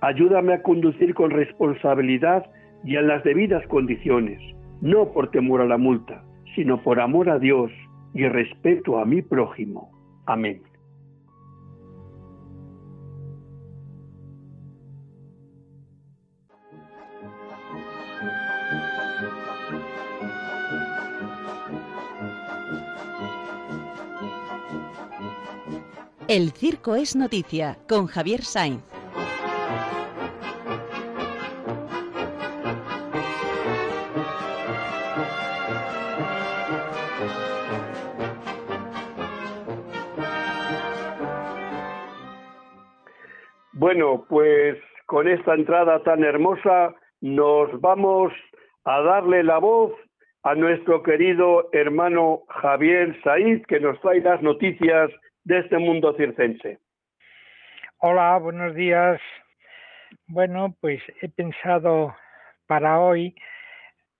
ayúdame a conducir con responsabilidad y en las debidas condiciones, no por temor a la multa, sino por amor a Dios y respeto a mi prójimo. Amén. El Circo es Noticia con Javier Sainz. Bueno, pues con esta entrada tan hermosa nos vamos a darle la voz a nuestro querido hermano Javier Said, que nos trae las noticias de este mundo circense. Hola, buenos días. Bueno, pues he pensado para hoy,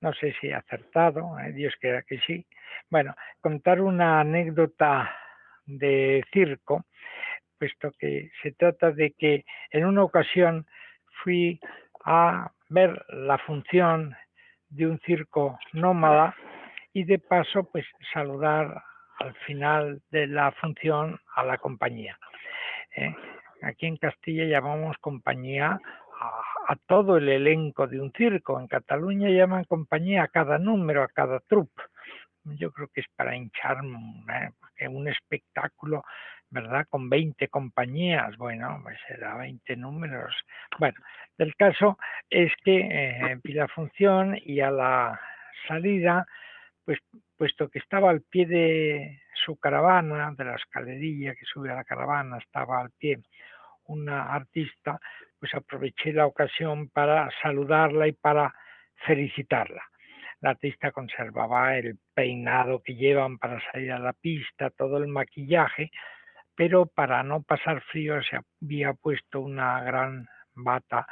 no sé si he acertado, eh, Dios quiera que sí, bueno, contar una anécdota de circo, puesto que se trata de que en una ocasión fui a ver la función de un circo nómada y de paso pues saludar al final de la función a la compañía. ¿eh? Aquí en Castilla llamamos compañía a, todo el elenco de un circo. En Cataluña llaman compañía a cada número, a cada troupe. Yo creo que es para hinchar ¿eh? un espectáculo, ¿verdad? Con 20 compañías, bueno, pues será 20 números. Bueno, el caso es que eh, vi la función y a la salida pues puesto que estaba al pie de su caravana, de la escalerilla que sube a la caravana, estaba al pie una artista, pues aproveché la ocasión para saludarla y para felicitarla. La artista conservaba el peinado que llevan para salir a la pista, todo el maquillaje, pero para no pasar frío se había puesto una gran bata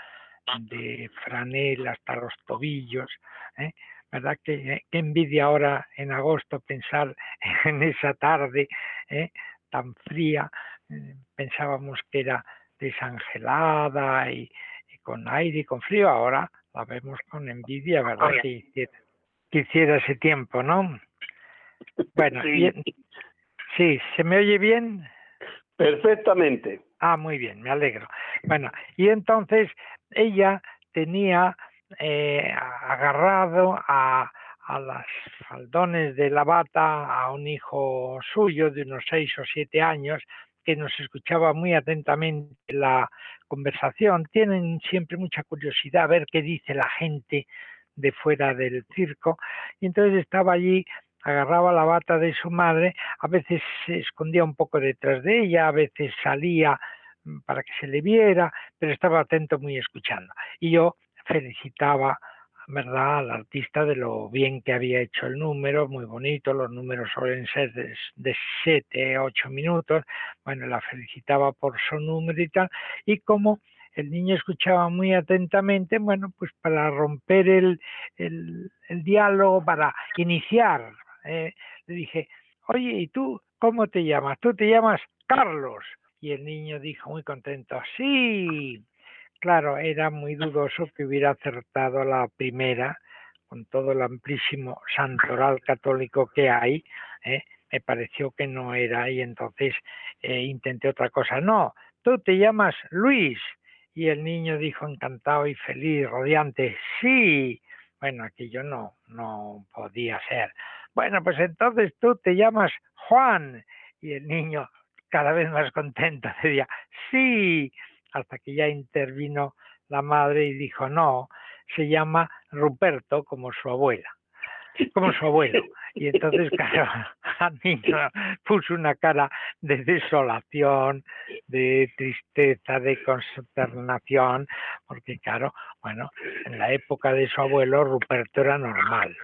de franela hasta los tobillos, ¿eh? ¿verdad? Que, envidia ahora en agosto pensar en esa tarde ¿eh? tan fría. Eh, pensábamos que era desangelada y, con aire y con frío. Ahora la vemos con envidia, ¿verdad? Que hiciera, ese tiempo, ¿no? Bueno, sí, ¿se me oye bien? Perfectamente. Ah, muy bien, me alegro. Bueno, y entonces ella tenía eh, agarrado a, a las faldones de la bata a un hijo suyo de unos seis o siete años que nos escuchaba muy atentamente la conversación. Tienen siempre mucha curiosidad a ver qué dice la gente de fuera del circo. Y entonces estaba allí, agarraba la bata de su madre, a veces se escondía un poco detrás de ella, a veces salía mm, para que se le viera, pero estaba atento muy escuchando. Y yo felicitaba ¿verdad? al artista de lo bien que había hecho el número, muy bonito, los números suelen ser de, siete, ocho minutos, bueno, la felicitaba por su número y tal, y como el niño escuchaba muy atentamente, bueno, pues para romper el, el, diálogo, para iniciar, eh, le dije, oye, ¿y tú cómo te llamas? Tú te llamas Carlos. Y el niño dijo muy contento, sí, Claro, era muy dudoso que hubiera acertado la primera, con todo el amplísimo santoral católico que hay, ¿eh? me pareció que no era y entonces eh, intenté otra cosa. No, tú te llamas Luis. Y el niño dijo encantado y feliz, radiante, sí. Bueno, aquello no, no podía ser. Bueno, pues entonces tú te llamas Juan. Y el niño, cada vez más contento, decía, sí hasta que ya intervino la madre y dijo, no, se llama Ruperto como su abuela, como su abuelo. Y entonces, claro, a mí puso una cara de desolación, de tristeza, de consternación, porque claro, bueno, en la época de su abuelo Ruperto era normal,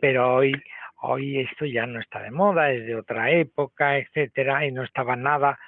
pero hoy hoy esto ya no está de moda, es de otra época, etcétera, y no estaba nada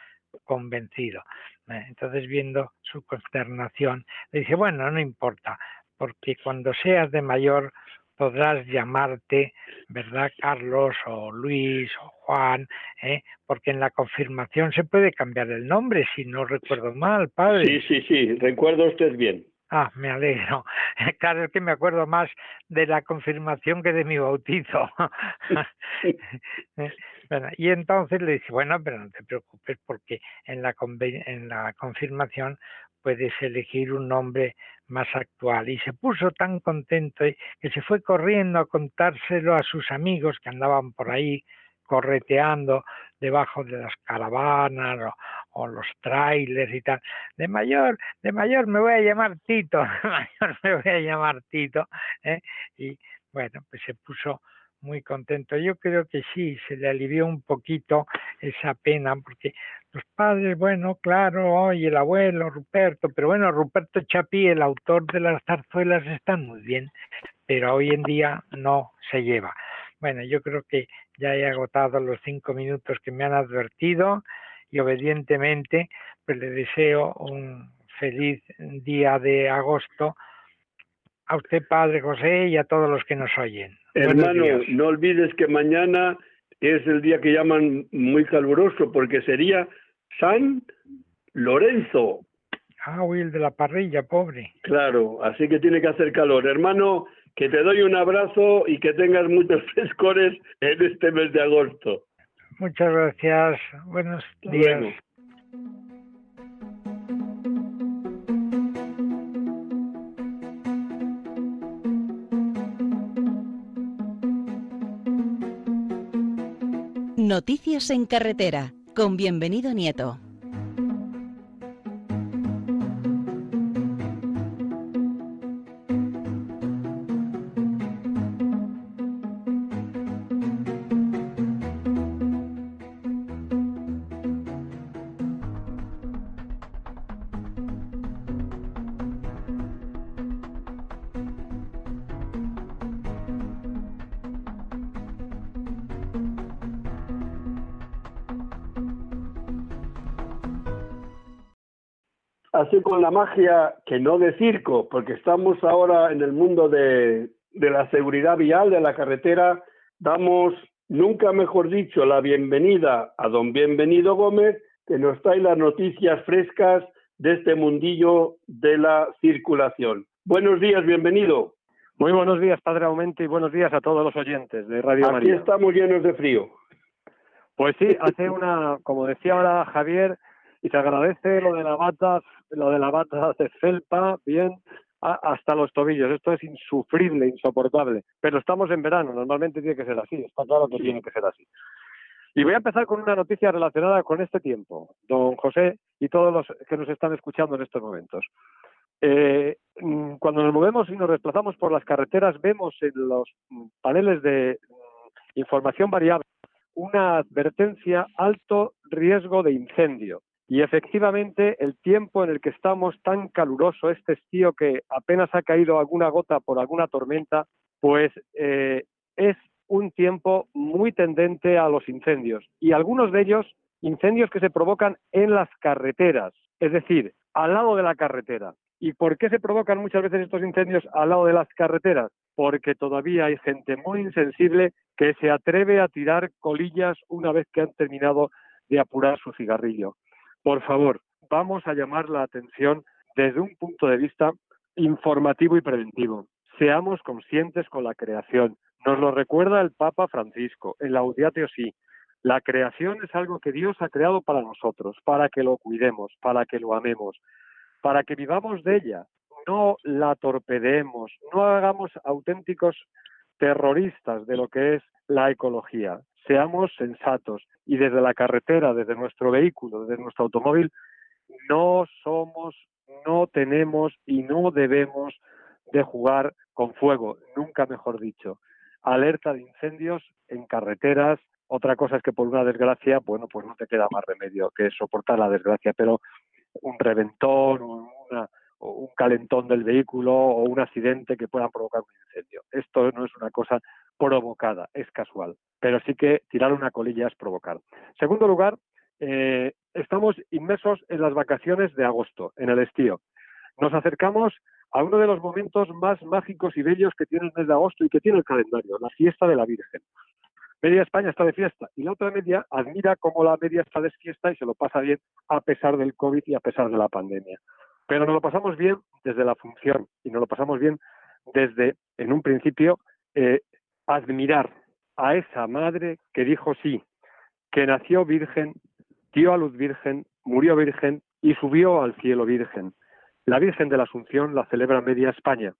convencido. Eh, entonces, viendo su consternación, le dice, bueno, no importa, porque cuando seas de mayor podrás llamarte, ¿verdad, Carlos o Luis o Juan? ¿eh? Porque en la confirmación se puede cambiar el nombre, si no recuerdo mal, padre. Sí, sí, sí, recuerdo usted bien. Ah, me alegro. Claro, es que me acuerdo más de la confirmación que de mi bautizo. y entonces le dice, bueno, pero no te preocupes porque en la, en la confirmación puedes elegir un nombre más actual. Y se puso tan contento que se fue corriendo a contárselo a sus amigos que andaban por ahí correteando debajo de las caravanas o, los trailers y tal. De mayor, de mayor me voy a llamar Tito, de mayor me voy a llamar Tito. ¿eh? Y bueno, pues se puso muy contento. Yo creo que sí, se le alivió un poquito esa pena, porque los padres, bueno, claro, y el abuelo, Ruperto, pero bueno, Ruperto Chapí, el autor de las zarzuelas, están muy bien, pero hoy en día no se lleva. Bueno, yo creo que ya he agotado los cinco minutos que me han advertido y obedientemente pues le deseo un feliz día de agosto a usted, Padre José, y a todos los que nos oyen. Hermano, no olvides que mañana es el día que llaman muy caluroso, porque sería San Lorenzo. Ah, Will de la parrilla, pobre. Claro, así que tiene que hacer calor. Hermano, que te doy un abrazo y que tengas muchos frescores en este mes de agosto. Muchas gracias. Buenos días. Noticias en carretera, con bienvenido Nieto. Con la magia que no de circo, porque estamos ahora en el mundo de, de la seguridad vial de la carretera, damos, nunca mejor dicho, la bienvenida a don Bienvenido Gómez, que nos trae las noticias frescas de este mundillo de la circulación. Buenos días, bienvenido. Muy buenos días, Padre Aumente, y buenos días a todos los oyentes de Radio Aquí María. estamos llenos de frío. Pues sí, hace una, como decía ahora Javier, y se agradece lo de la bata, lo de la bata de felpa, bien, hasta los tobillos. Esto es insufrible, insoportable. Pero estamos en verano, normalmente tiene que ser así, está claro que tiene que ser así. Y voy a empezar con una noticia relacionada con este tiempo, don José y todos los que nos están escuchando en estos momentos. Eh, mm, cuando nos movemos y nos desplazamos por las carreteras, vemos en los paneles de mm, información variable una advertencia alto riesgo de incendio. Y efectivamente el tiempo en el que estamos tan caluroso, este estío que apenas ha caído alguna gota por alguna tormenta, pues eh, es un tiempo muy tendente a los incendios. Y algunos de ellos, incendios que se provocan en las carreteras, es decir, al lado de la carretera. ¿Y por qué se provocan muchas veces estos incendios al lado de las carreteras? Porque todavía hay gente muy insensible que se atreve a tirar colillas una vez que han terminado de apurar su cigarrillo. Por favor, vamos a llamar la atención desde un punto de vista informativo y preventivo. Seamos conscientes con la creación. Nos lo recuerda el Papa Francisco en la Audiatio Si. La creación es algo que Dios ha creado para nosotros, para que lo cuidemos, para que lo amemos, para que vivamos de ella, no la torpedeemos, no hagamos auténticos terroristas de lo que es la ecología. Seamos sensatos y desde la carretera, desde nuestro vehículo, desde nuestro automóvil, no somos, no tenemos y no debemos de jugar con fuego, nunca mejor dicho. Alerta de incendios en carreteras. Otra cosa es que por una desgracia, bueno, pues no te queda más remedio que soportar la desgracia, pero un reventón o, un calentón del vehículo o un accidente que puedan provocar un incendio. Esto no es una cosa provocada, es casual, pero sí que tirar una colilla es provocar. Segundo lugar, eh, estamos inmersos en las vacaciones de agosto, en el estío. Nos acercamos a uno de los momentos más mágicos y bellos que tiene el mes de agosto y que tiene el calendario, la fiesta de la Virgen media España está de fiesta y la otra media admira cómo la media está de fiesta y se lo pasa bien a pesar del COVID y a pesar de la pandemia. Pero nos lo pasamos bien desde la función y nos lo pasamos bien desde, en un principio, eh, admirar a esa madre que dijo sí, que nació virgen, dio a luz virgen, murió virgen y subió al cielo virgen. La Virgen de la Asunción la celebra media España.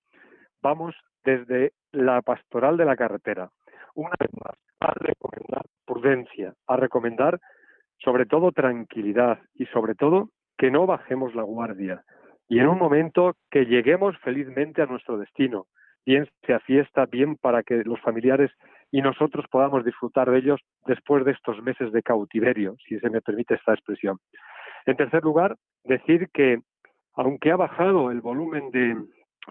Vamos desde la pastoral de la carretera, una vez más, a recomendar prudencia, a recomendar sobre todo tranquilidad y sobre todo que no bajemos la guardia y en un momento que lleguemos felizmente a nuestro destino, bien sea fiesta, bien para que los familiares y nosotros podamos disfrutar de ellos después de estos meses de cautiverio, si se me permite esta expresión. En tercer lugar, decir que aunque ha bajado el volumen de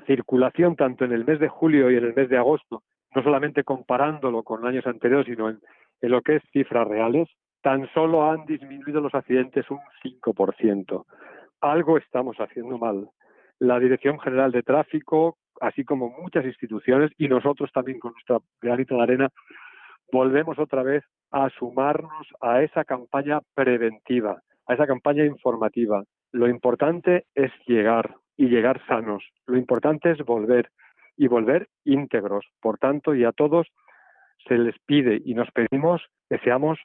circulación tanto en el mes de julio y en el mes de agosto no solamente comparándolo con años anteriores, sino en, lo que es cifras reales, tan solo han disminuido los accidentes un 5%. Algo estamos haciendo mal. La Dirección General de Tráfico, así como muchas instituciones y nosotros también con nuestra granito de arena, volvemos otra vez a sumarnos a esa campaña preventiva, a esa campaña informativa. Lo importante es llegar y llegar sanos. Lo importante es volver y volver íntegros. Por tanto, y a todos se les pide y nos pedimos que seamos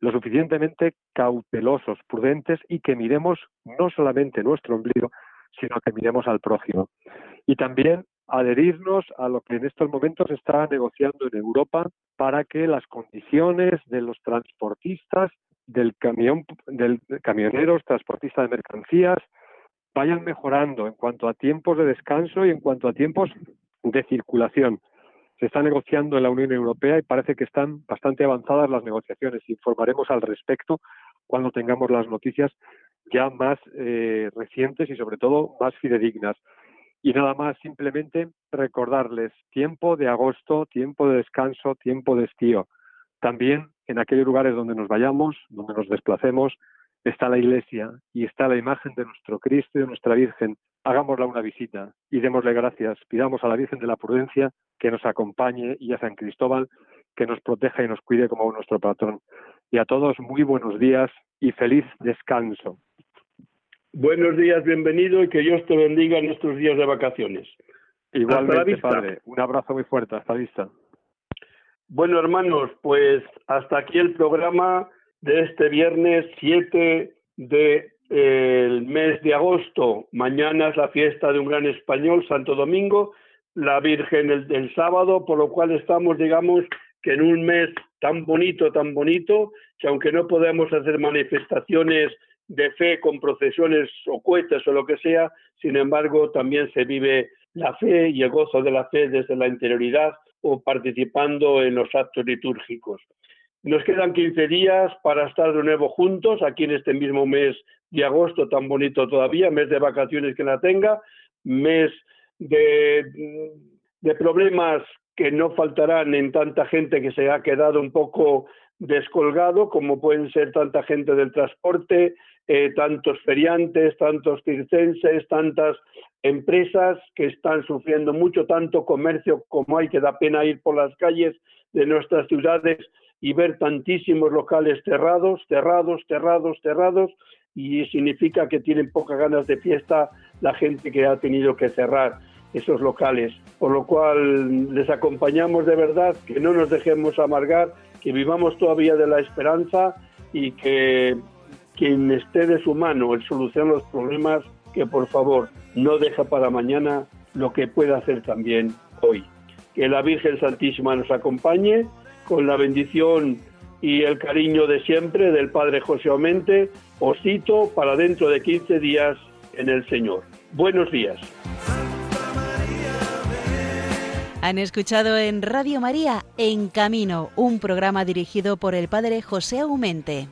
lo suficientemente cautelosos, prudentes y que miremos no solamente nuestro ombligo, sino que miremos al prójimo. Y también adherirnos a lo que en estos momentos se está negociando en Europa para que las condiciones de los transportistas, del camión, del camioneros, transportistas de mercancías, vayan mejorando en cuanto a tiempos de descanso y en cuanto a tiempos de circulación. Se está negociando en la Unión Europea y parece que están bastante avanzadas las negociaciones. Informaremos al respecto cuando tengamos las noticias ya más eh, recientes y sobre todo más fidedignas. Y nada más, simplemente recordarles tiempo de agosto, tiempo de descanso, tiempo de estío. También en aquellos lugares donde nos vayamos, donde nos desplacemos, está la iglesia y está la imagen de nuestro Cristo y de nuestra Virgen, hagámosla una visita y démosle gracias. Pidamos a la Virgen de la Prudencia que nos acompañe y a San Cristóbal que nos proteja y nos cuide como nuestro patrón. Y a todos muy buenos días y feliz descanso. Buenos días, bienvenido y que Dios te bendiga en estos días de vacaciones. Igualmente, Padre. Un abrazo muy fuerte. Hasta vista. Bueno, hermanos, pues hasta aquí el programa de este viernes 7 del de, mes de agosto. Mañana es la fiesta de un gran español, Santo Domingo, la Virgen el, el sábado, por lo cual estamos, digamos, que en un mes tan bonito, tan bonito, que aunque no podemos hacer manifestaciones de fe con procesiones o cohetes o lo que sea, sin embargo, también se vive la fe y el gozo de la fe desde la interioridad o participando en los actos litúrgicos. Nos quedan 15 días para estar de nuevo juntos aquí en este mismo mes de agosto tan bonito todavía, mes de vacaciones que la tenga, mes de, de problemas que no faltarán en tanta gente que se ha quedado un poco descolgado, como pueden ser tanta gente del transporte, eh, tantos feriantes, tantos circenses, tantas empresas que están sufriendo mucho, tanto comercio como hay, que da pena ir por las calles de nuestras ciudades y ver tantísimos locales cerrados, cerrados, cerrados, cerrados, y significa que tienen pocas ganas de fiesta la gente que ha tenido que cerrar esos locales. Por lo cual les acompañamos de verdad, que no nos dejemos amargar, que vivamos todavía de la esperanza y que quien esté de su mano el solucionar los problemas, que por favor no deja para mañana lo que pueda hacer también hoy. Que la Virgen Santísima nos acompañe con la bendición y el cariño de siempre del Padre José Aumente. Os cito para dentro de 15 días en el Señor. Buenos días. Han escuchado en Radio María En Camino, un programa dirigido por el Padre José Aumente.